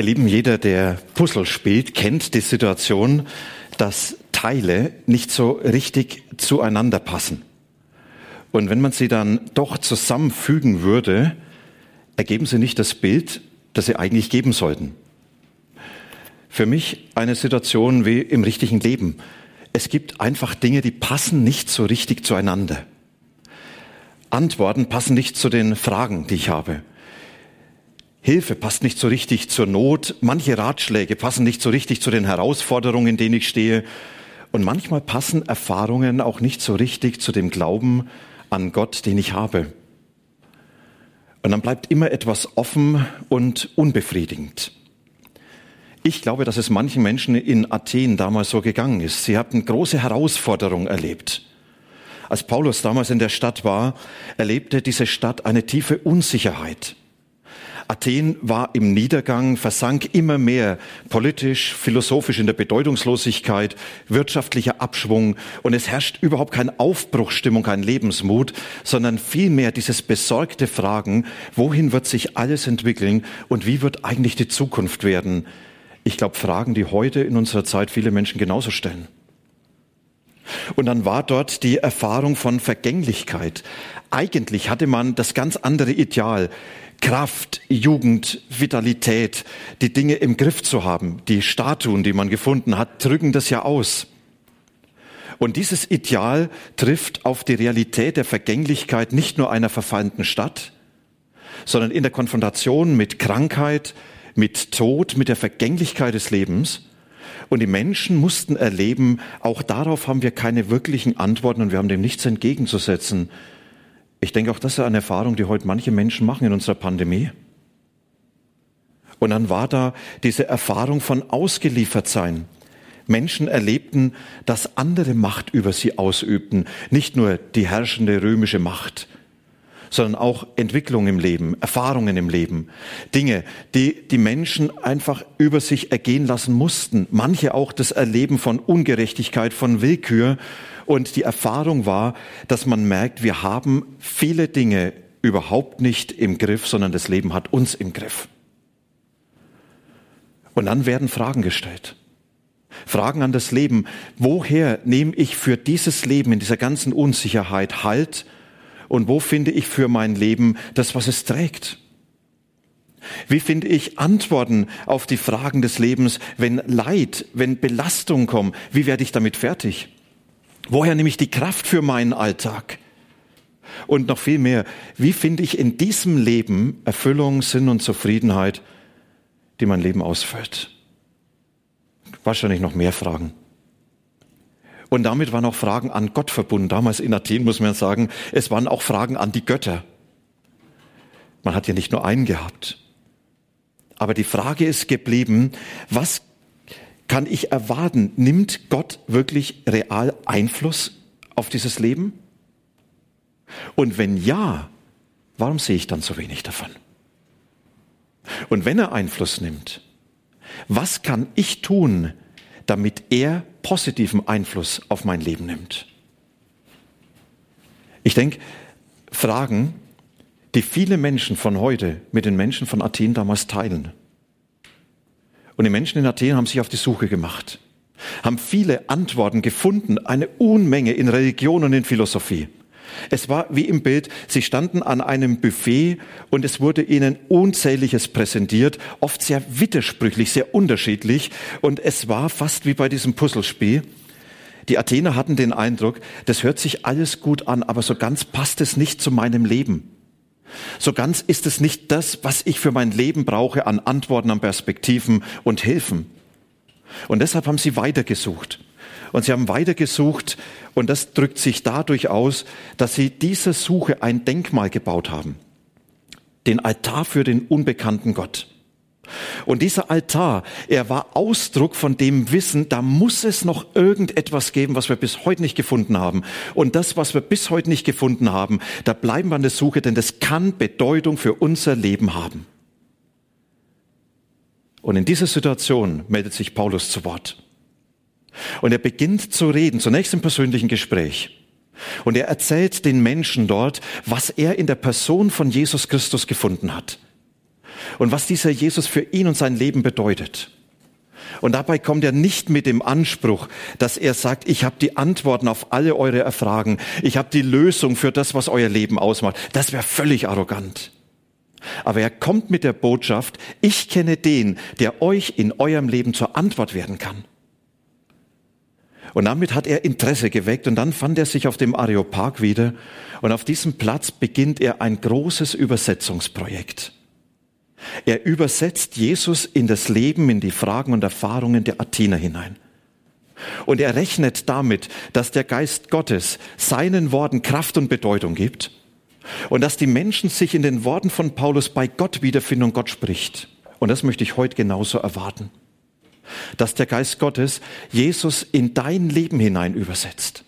Ihr Lieben, jeder, der Puzzle spielt, kennt die Situation, dass Teile nicht so richtig zueinander passen. Und wenn man sie dann doch zusammenfügen würde, ergeben sie nicht das Bild, das sie eigentlich geben sollten. Für mich eine Situation wie im richtigen Leben. Es gibt einfach Dinge, die passen nicht so richtig zueinander. Antworten passen nicht zu den Fragen, die ich habe. Hilfe passt nicht so richtig zur Not, manche Ratschläge passen nicht so richtig zu den Herausforderungen, in denen ich stehe. Und manchmal passen Erfahrungen auch nicht so richtig zu dem Glauben an Gott, den ich habe. Und dann bleibt immer etwas offen und unbefriedigend. Ich glaube, dass es manchen Menschen in Athen damals so gegangen ist. Sie hatten große Herausforderungen erlebt. Als Paulus damals in der Stadt war, erlebte diese Stadt eine tiefe Unsicherheit. Athen war im Niedergang, versank immer mehr politisch, philosophisch in der Bedeutungslosigkeit, wirtschaftlicher Abschwung und es herrscht überhaupt keine Aufbruchstimmung, kein Lebensmut, sondern vielmehr dieses besorgte Fragen, wohin wird sich alles entwickeln und wie wird eigentlich die Zukunft werden? Ich glaube, Fragen, die heute in unserer Zeit viele Menschen genauso stellen. Und dann war dort die Erfahrung von Vergänglichkeit. Eigentlich hatte man das ganz andere Ideal. Kraft, Jugend, Vitalität, die Dinge im Griff zu haben. Die Statuen, die man gefunden hat, drücken das ja aus. Und dieses Ideal trifft auf die Realität der Vergänglichkeit nicht nur einer verfallenden Stadt, sondern in der Konfrontation mit Krankheit, mit Tod, mit der Vergänglichkeit des Lebens. Und die Menschen mussten erleben, auch darauf haben wir keine wirklichen Antworten und wir haben dem nichts entgegenzusetzen. Ich denke auch, das ist eine Erfahrung, die heute manche Menschen machen in unserer Pandemie. Und dann war da diese Erfahrung von ausgeliefert sein. Menschen erlebten, dass andere Macht über sie ausübten, nicht nur die herrschende römische Macht, sondern auch Entwicklung im Leben, Erfahrungen im Leben, Dinge, die die Menschen einfach über sich ergehen lassen mussten. Manche auch das Erleben von Ungerechtigkeit, von Willkür und die Erfahrung war, dass man merkt, wir haben viele Dinge überhaupt nicht im Griff, sondern das Leben hat uns im Griff. Und dann werden Fragen gestellt. Fragen an das Leben. Woher nehme ich für dieses Leben in dieser ganzen Unsicherheit Halt? Und wo finde ich für mein Leben das, was es trägt? Wie finde ich Antworten auf die Fragen des Lebens, wenn Leid, wenn Belastung kommen? Wie werde ich damit fertig? Woher nehme ich die Kraft für meinen Alltag? Und noch viel mehr, wie finde ich in diesem Leben Erfüllung, Sinn und Zufriedenheit, die mein Leben ausfüllt? Wahrscheinlich noch mehr Fragen. Und damit waren auch Fragen an Gott verbunden. Damals in Athen muss man sagen, es waren auch Fragen an die Götter. Man hat ja nicht nur einen gehabt. Aber die Frage ist geblieben, was kann ich erwarten, nimmt Gott wirklich real Einfluss auf dieses Leben? Und wenn ja, warum sehe ich dann so wenig davon? Und wenn er Einfluss nimmt, was kann ich tun, damit er positiven Einfluss auf mein Leben nimmt? Ich denke, Fragen, die viele Menschen von heute mit den Menschen von Athen damals teilen. Und die Menschen in Athen haben sich auf die Suche gemacht, haben viele Antworten gefunden, eine Unmenge in Religion und in Philosophie. Es war wie im Bild, sie standen an einem Buffet und es wurde ihnen unzähliges präsentiert, oft sehr widersprüchlich, sehr unterschiedlich und es war fast wie bei diesem Puzzlespiel. Die Athener hatten den Eindruck, das hört sich alles gut an, aber so ganz passt es nicht zu meinem Leben. So ganz ist es nicht das, was ich für mein Leben brauche an Antworten, an Perspektiven und Hilfen. Und deshalb haben sie weitergesucht. Und sie haben weitergesucht und das drückt sich dadurch aus, dass sie dieser Suche ein Denkmal gebaut haben. Den Altar für den unbekannten Gott. Und dieser Altar, er war Ausdruck von dem Wissen, da muss es noch irgendetwas geben, was wir bis heute nicht gefunden haben. Und das, was wir bis heute nicht gefunden haben, da bleiben wir an der Suche, denn das kann Bedeutung für unser Leben haben. Und in dieser Situation meldet sich Paulus zu Wort. Und er beginnt zu reden, zunächst im persönlichen Gespräch. Und er erzählt den Menschen dort, was er in der Person von Jesus Christus gefunden hat. Und was dieser Jesus für ihn und sein Leben bedeutet. Und dabei kommt er nicht mit dem Anspruch, dass er sagt, ich habe die Antworten auf alle eure Fragen, ich habe die Lösung für das, was euer Leben ausmacht. Das wäre völlig arrogant. Aber er kommt mit der Botschaft, ich kenne den, der euch in eurem Leben zur Antwort werden kann. Und damit hat er Interesse geweckt und dann fand er sich auf dem Areopag wieder und auf diesem Platz beginnt er ein großes Übersetzungsprojekt. Er übersetzt Jesus in das Leben, in die Fragen und Erfahrungen der Athener hinein. Und er rechnet damit, dass der Geist Gottes seinen Worten Kraft und Bedeutung gibt und dass die Menschen sich in den Worten von Paulus bei Gott wiederfinden und Gott spricht. Und das möchte ich heute genauso erwarten dass der Geist Gottes Jesus in dein Leben hinein übersetzt.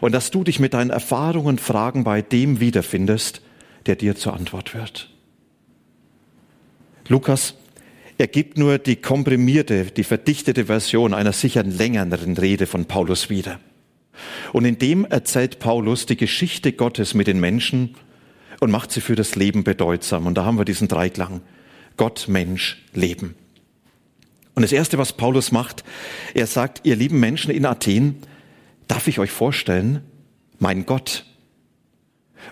Und dass du dich mit deinen Erfahrungen und Fragen bei dem wiederfindest, der dir zur Antwort wird. Lukas, er gibt nur die komprimierte, die verdichtete Version einer sicher längeren Rede von Paulus wieder. Und in dem erzählt Paulus die Geschichte Gottes mit den Menschen und macht sie für das Leben bedeutsam. Und da haben wir diesen Dreiklang. Gott, Mensch, Leben. Und das Erste, was Paulus macht, er sagt, ihr lieben Menschen in Athen, darf ich euch vorstellen, mein Gott.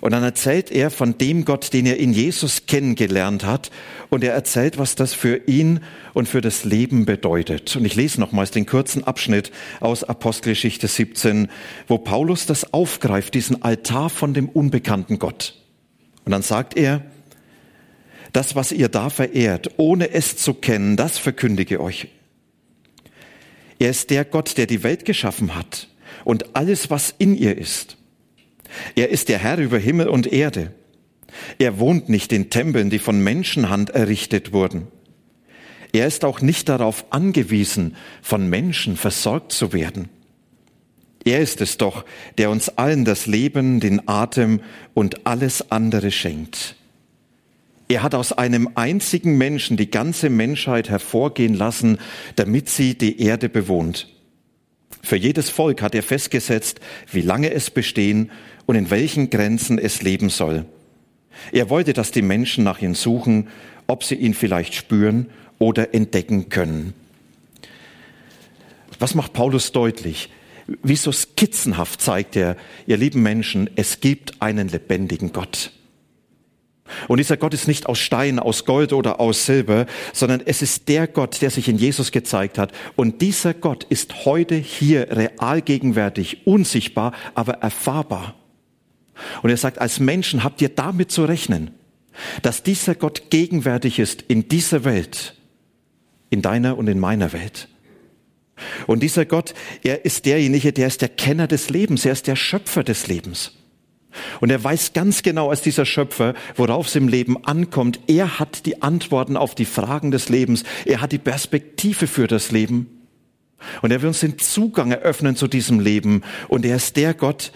Und dann erzählt er von dem Gott, den er in Jesus kennengelernt hat. Und er erzählt, was das für ihn und für das Leben bedeutet. Und ich lese nochmals den kurzen Abschnitt aus Apostelgeschichte 17, wo Paulus das aufgreift, diesen Altar von dem unbekannten Gott. Und dann sagt er, das, was ihr da verehrt, ohne es zu kennen, das verkündige euch. Er ist der Gott, der die Welt geschaffen hat und alles, was in ihr ist. Er ist der Herr über Himmel und Erde. Er wohnt nicht in Tempeln, die von Menschenhand errichtet wurden. Er ist auch nicht darauf angewiesen, von Menschen versorgt zu werden. Er ist es doch, der uns allen das Leben, den Atem und alles andere schenkt. Er hat aus einem einzigen Menschen die ganze Menschheit hervorgehen lassen, damit sie die Erde bewohnt. Für jedes Volk hat er festgesetzt, wie lange es bestehen und in welchen Grenzen es leben soll. Er wollte, dass die Menschen nach ihm suchen, ob sie ihn vielleicht spüren oder entdecken können. Was macht Paulus deutlich? Wie so skizzenhaft zeigt er, ihr lieben Menschen, es gibt einen lebendigen Gott. Und dieser Gott ist nicht aus Stein, aus Gold oder aus Silber, sondern es ist der Gott, der sich in Jesus gezeigt hat. Und dieser Gott ist heute hier real gegenwärtig, unsichtbar, aber erfahrbar. Und er sagt, als Menschen habt ihr damit zu rechnen, dass dieser Gott gegenwärtig ist in dieser Welt, in deiner und in meiner Welt. Und dieser Gott, er ist derjenige, der ist der Kenner des Lebens, er ist der Schöpfer des Lebens. Und er weiß ganz genau als dieser Schöpfer, worauf es im Leben ankommt. Er hat die Antworten auf die Fragen des Lebens. Er hat die Perspektive für das Leben. Und er will uns den Zugang eröffnen zu diesem Leben. Und er ist der Gott,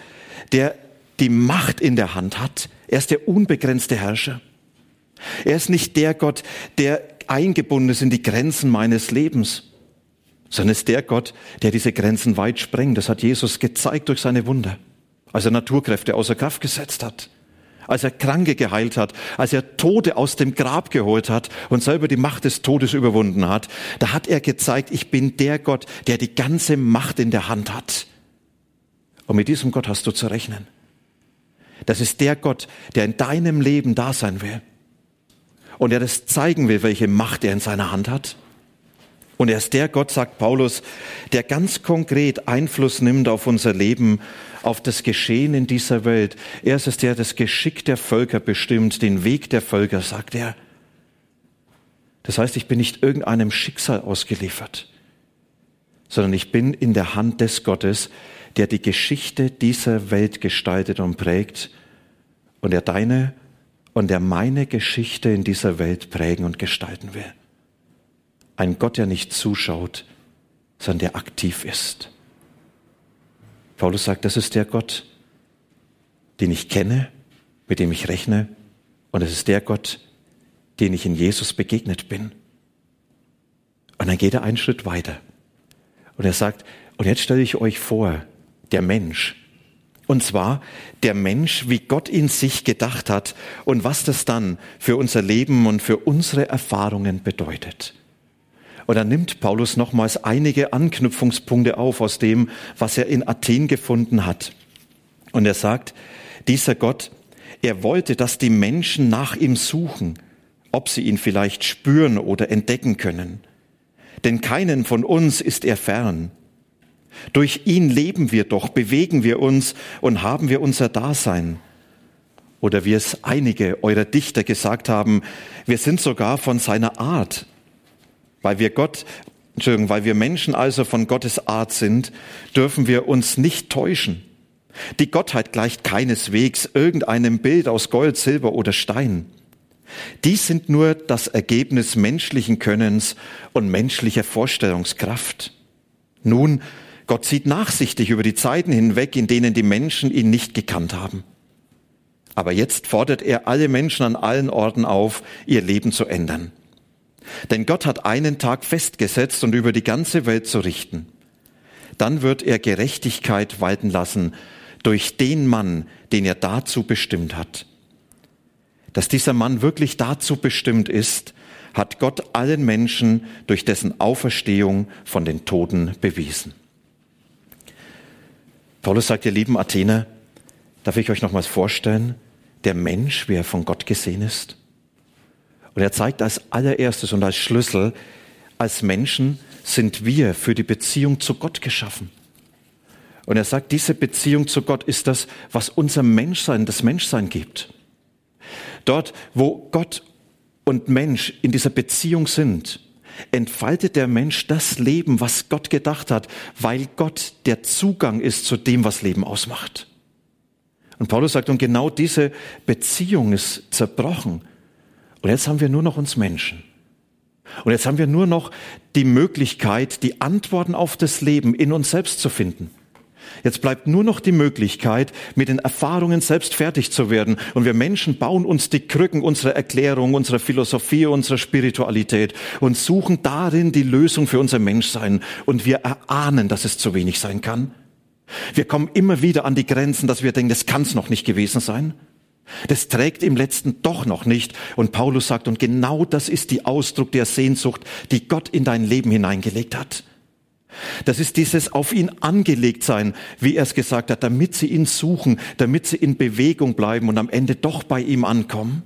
der die Macht in der Hand hat. Er ist der unbegrenzte Herrscher. Er ist nicht der Gott, der eingebunden ist in die Grenzen meines Lebens, sondern ist der Gott, der diese Grenzen weit sprengt. Das hat Jesus gezeigt durch seine Wunder als er Naturkräfte außer Kraft gesetzt hat, als er Kranke geheilt hat, als er Tode aus dem Grab geholt hat und selber die Macht des Todes überwunden hat, da hat er gezeigt, ich bin der Gott, der die ganze Macht in der Hand hat. Und mit diesem Gott hast du zu rechnen. Das ist der Gott, der in deinem Leben da sein will. Und der das zeigen will, welche Macht er in seiner Hand hat. Und er ist der Gott, sagt Paulus, der ganz konkret Einfluss nimmt auf unser Leben, auf das Geschehen in dieser Welt. Er ist es, der das Geschick der Völker bestimmt, den Weg der Völker, sagt er. Das heißt, ich bin nicht irgendeinem Schicksal ausgeliefert, sondern ich bin in der Hand des Gottes, der die Geschichte dieser Welt gestaltet und prägt und der deine und der meine Geschichte in dieser Welt prägen und gestalten will. ein Gott, der nicht zuschaut, sondern der aktiv ist. Paulus sagt, das ist der Gott, den ich kenne, mit dem ich rechne, und es ist der Gott, den ich in Jesus begegnet bin. Und dann geht er einen Schritt weiter. Und er sagt, und jetzt stelle ich euch vor, der Mensch. Und zwar der Mensch, wie Gott in sich gedacht hat und was das dann für unser Leben und für unsere Erfahrungen bedeutet. Und dann nimmt Paulus nochmals einige Anknüpfungspunkte auf aus dem, was er in Athen gefunden hat. Und er sagt, dieser Gott, er wollte, dass die Menschen nach ihm suchen, ob sie ihn vielleicht spüren oder entdecken können. Denn keinen von uns ist er fern. Durch ihn leben wir doch, bewegen wir uns und haben wir unser Dasein. Oder wie es einige eurer Dichter gesagt haben, wir sind sogar von seiner Art, weil wir Gott, Entschuldigung, weil wir Menschen also von Gottes Art sind, dürfen wir uns nicht täuschen. Die Gottheit gleicht keineswegs irgendeinem Bild aus Gold, Silber oder Stein. Dies sind nur das Ergebnis menschlichen Könnens und menschlicher Vorstellungskraft. Nun, Gott sieht nachsichtig über die Zeiten hinweg, in denen die Menschen ihn nicht gekannt haben. Aber jetzt fordert er alle Menschen an allen Orten auf, ihr Leben zu ändern. Denn Gott hat einen Tag festgesetzt und über die ganze Welt zu richten. Dann wird er Gerechtigkeit walten lassen durch den Mann, den er dazu bestimmt hat. Dass dieser Mann wirklich dazu bestimmt ist, hat Gott allen Menschen durch dessen Auferstehung von den Toten bewiesen. Paulus sagt, ihr lieben Athener, darf ich euch nochmals vorstellen, der Mensch, wie er von Gott gesehen ist? Und er zeigt als allererstes und als Schlüssel, als Menschen sind wir für die Beziehung zu Gott geschaffen. Und er sagt, diese Beziehung zu Gott ist das, was unser Menschsein, das Menschsein gibt. Dort, wo Gott und Mensch in dieser Beziehung sind, entfaltet der Mensch das Leben, was Gott gedacht hat, weil Gott der Zugang ist zu dem, was Leben ausmacht. Und Paulus sagt, und genau diese Beziehung ist zerbrochen und jetzt haben wir nur noch uns Menschen. Und jetzt haben wir nur noch die Möglichkeit, die Antworten auf das Leben in uns selbst zu finden. Jetzt bleibt nur noch die Möglichkeit, mit den Erfahrungen selbst fertig zu werden. Und wir Menschen bauen uns die Krücken unserer Erklärung, unserer Philosophie, unserer Spiritualität und suchen darin die Lösung für unser Menschsein. Und wir erahnen, dass es zu wenig sein kann. Wir kommen immer wieder an die Grenzen, dass wir denken, das kann es noch nicht gewesen sein. Das trägt im letzten doch noch nicht. Und Paulus sagt, und genau das ist die Ausdruck der Sehnsucht, die Gott in dein Leben hineingelegt hat. Das ist dieses auf ihn angelegt sein, wie er es gesagt hat, damit sie ihn suchen, damit sie in Bewegung bleiben und am Ende doch bei ihm ankommen.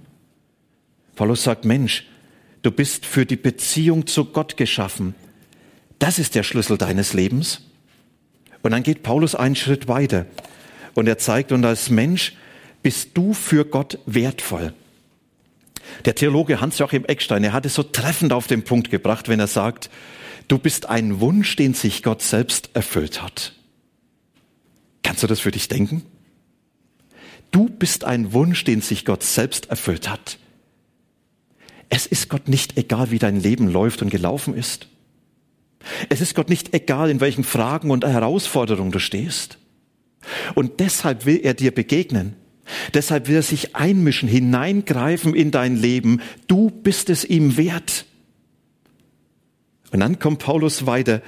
Paulus sagt, Mensch, du bist für die Beziehung zu Gott geschaffen. Das ist der Schlüssel deines Lebens. Und dann geht Paulus einen Schritt weiter und er zeigt, und als Mensch bist du für Gott wertvoll. Der Theologe Hans-Joachim Eckstein, er hat es so treffend auf den Punkt gebracht, wenn er sagt, du bist ein Wunsch, den sich Gott selbst erfüllt hat. Kannst du das für dich denken? Du bist ein Wunsch, den sich Gott selbst erfüllt hat. Es ist Gott nicht egal, wie dein Leben läuft und gelaufen ist. Es ist Gott nicht egal, in welchen Fragen und Herausforderungen du stehst. Und deshalb will er dir begegnen. Deshalb will er sich einmischen, hineingreifen in dein Leben. Du bist es ihm wert. Und dann kommt Paulus weiter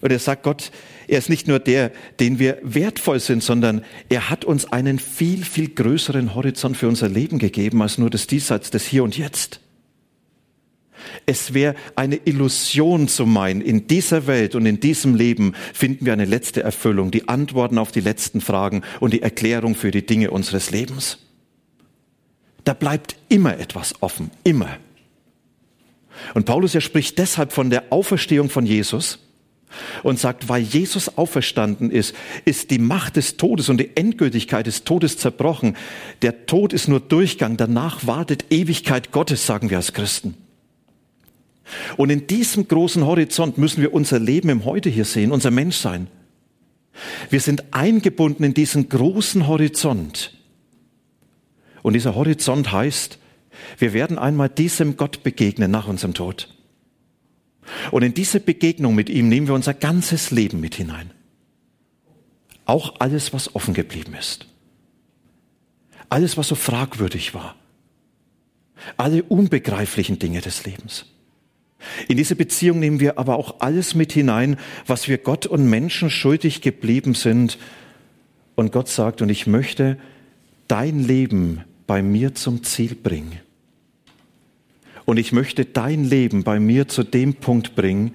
und er sagt, Gott, er ist nicht nur der, den wir wertvoll sind, sondern er hat uns einen viel, viel größeren Horizont für unser Leben gegeben als nur das Diesseits, das Hier und Jetzt. Es wäre eine Illusion zu meinen, in dieser Welt und in diesem Leben finden wir eine letzte Erfüllung, die Antworten auf die letzten Fragen und die Erklärung für die Dinge unseres Lebens. Da bleibt immer etwas offen, immer. Und Paulus, er spricht deshalb von der Auferstehung von Jesus und sagt, weil Jesus auferstanden ist, ist die Macht des Todes und die Endgültigkeit des Todes zerbrochen. Der Tod ist nur Durchgang, danach wartet Ewigkeit Gottes, sagen wir als Christen. Und in diesem großen Horizont müssen wir unser Leben im Heute hier sehen, unser Menschsein. Wir sind eingebunden in diesen großen Horizont. Und dieser Horizont heißt, wir werden einmal diesem Gott begegnen nach unserem Tod. Und in diese Begegnung mit ihm nehmen wir unser ganzes Leben mit hinein. Auch alles, was offen geblieben ist. Alles, was so fragwürdig war. Alle unbegreiflichen Dinge des Lebens. In diese Beziehung nehmen wir aber auch alles mit hinein, was wir Gott und Menschen schuldig geblieben sind. Und Gott sagt, und ich möchte dein Leben bei mir zum Ziel bringen. Und ich möchte dein Leben bei mir zu dem Punkt bringen,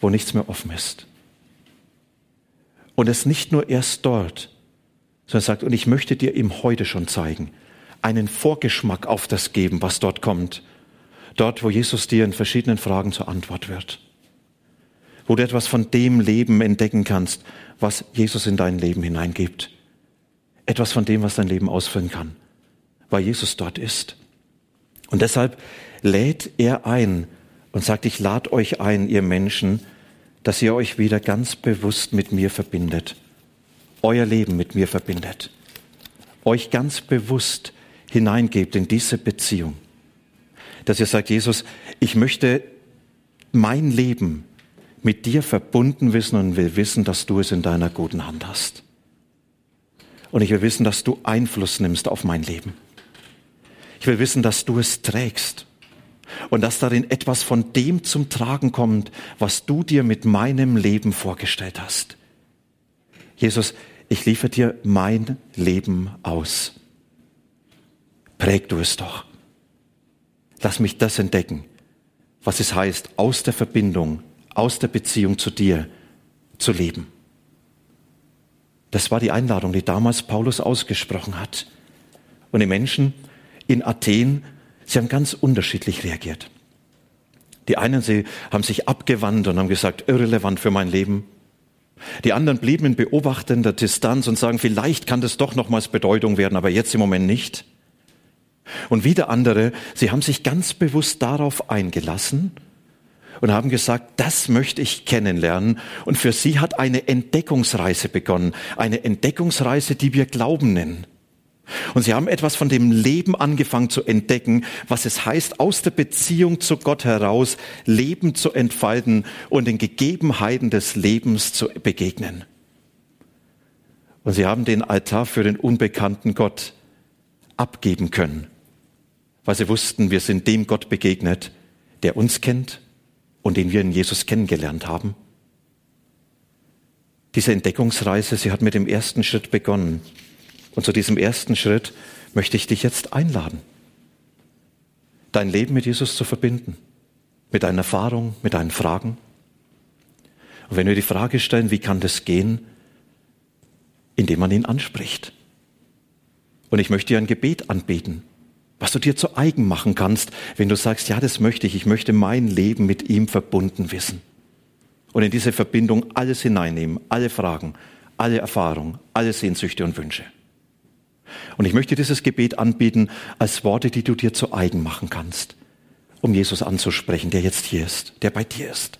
wo nichts mehr offen ist. Und es nicht nur erst dort, sondern sagt, und ich möchte dir ihm heute schon zeigen, einen Vorgeschmack auf das geben, was dort kommt. Dort, wo Jesus dir in verschiedenen Fragen zur Antwort wird. Wo du etwas von dem Leben entdecken kannst, was Jesus in dein Leben hineingibt. Etwas von dem, was dein Leben ausfüllen kann, weil Jesus dort ist. Und deshalb lädt er ein und sagt, ich lade euch ein, ihr Menschen, dass ihr euch wieder ganz bewusst mit mir verbindet, euer Leben mit mir verbindet, euch ganz bewusst hineingebt in diese Beziehung, dass ihr sagt, Jesus, ich möchte mein Leben mit dir verbunden wissen und will wissen, dass du es in deiner guten Hand hast. Und ich will wissen, dass du Einfluss nimmst auf mein Leben. Ich will wissen, dass du es trägst und dass darin etwas von dem zum Tragen kommt, was du dir mit meinem Leben vorgestellt hast. Jesus, ich liefere dir mein Leben aus. Präg du es doch. Lass mich das entdecken, was es heißt, aus der Verbindung, aus der Beziehung zu dir zu leben. Das war die Einladung, die damals Paulus ausgesprochen hat. Und die Menschen in Athen Sie haben ganz unterschiedlich reagiert. Die einen, sie haben sich abgewandt und haben gesagt, irrelevant für mein Leben. Die anderen blieben in beobachtender Distanz und sagen, vielleicht kann das doch nochmals Bedeutung werden, aber jetzt im Moment nicht. Und wieder andere, sie haben sich ganz bewusst darauf eingelassen und haben gesagt, das möchte ich kennenlernen. Und für sie hat eine Entdeckungsreise begonnen. Eine Entdeckungsreise, die wir Glauben nennen. Und sie haben etwas von dem Leben angefangen zu entdecken, was es heißt, aus der Beziehung zu Gott heraus Leben zu entfalten und den Gegebenheiten des Lebens zu begegnen. Und sie haben den Altar für den unbekannten Gott abgeben können, weil sie wussten, wir sind dem Gott begegnet, der uns kennt und den wir in Jesus kennengelernt haben. Diese Entdeckungsreise, sie hat mit dem ersten Schritt begonnen, und zu diesem ersten Schritt möchte ich dich jetzt einladen, dein Leben mit Jesus zu verbinden, mit deinen Erfahrungen, mit deinen Fragen. Und wenn wir die Frage stellen, wie kann das gehen, indem man ihn anspricht. Und ich möchte dir ein Gebet anbieten, was du dir zu eigen machen kannst, wenn du sagst, ja, das möchte ich, ich möchte mein Leben mit ihm verbunden wissen. Und in diese Verbindung alles hineinnehmen, alle Fragen, alle Erfahrungen, alle Sehnsüchte und Wünsche. Und ich möchte dieses Gebet anbieten als Worte, die du dir zu eigen machen kannst, um Jesus anzusprechen, der jetzt hier ist, der bei dir ist.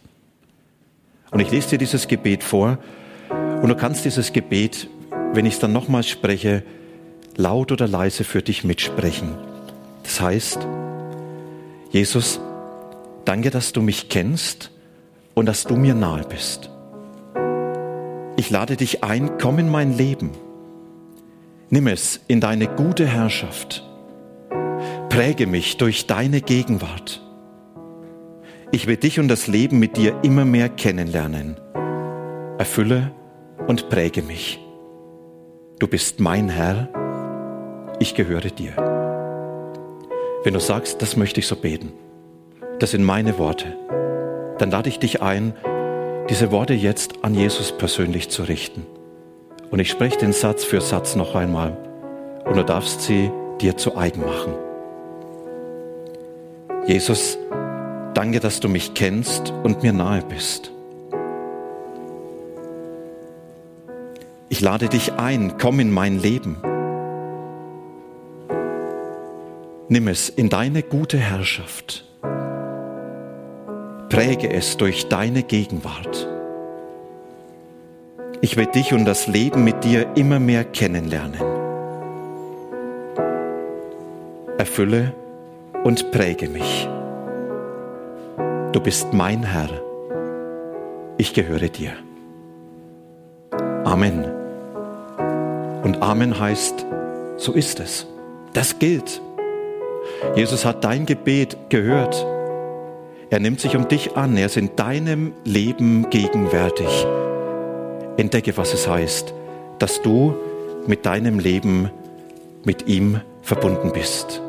Und ich lese dir dieses Gebet vor und du kannst dieses Gebet, wenn ich es dann nochmals spreche, laut oder leise für dich mitsprechen. Das heißt, Jesus, danke, dass du mich kennst und dass du mir nahe bist. Ich lade dich ein, komm in mein Leben Nimm es in deine gute Herrschaft. Präge mich durch deine Gegenwart. Ich will dich und das Leben mit dir immer mehr kennenlernen. Erfülle und präge mich. Du bist mein Herr, ich gehöre dir. Wenn du sagst, das möchte ich so beten, das sind meine Worte, dann lade ich dich ein, diese Worte jetzt an Jesus persönlich zu richten. Und ich spreche den Satz für Satz noch einmal. Und du darfst sie dir zu eigen machen. Jesus, danke, dass du mich kennst und mir nahe bist. Ich lade dich ein, komm in mein Leben. Nimm es in deine gute Herrschaft. Präge es durch deine Gegenwart. Ich will dich und das Leben mit dir immer mehr kennenlernen. Erfülle und präge mich. Du bist mein Herr. Ich gehöre dir. Amen. Und Amen heißt, so ist es. Das gilt. Jesus hat dein Gebet gehört. Er nimmt sich um dich an. Er ist in deinem Leben gegenwärtig. Entdecke, was es heißt, dass du mit deinem Leben mit ihm verbunden bist.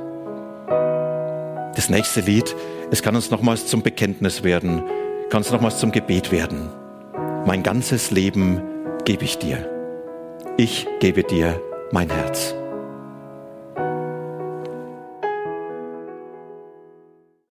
Das nächste Lied, es kann uns nochmals zum Bekenntnis werden, kann es nochmals zum Gebet werden. Mein ganzes Leben gebe ich dir. Ich gebe dir mein Herz.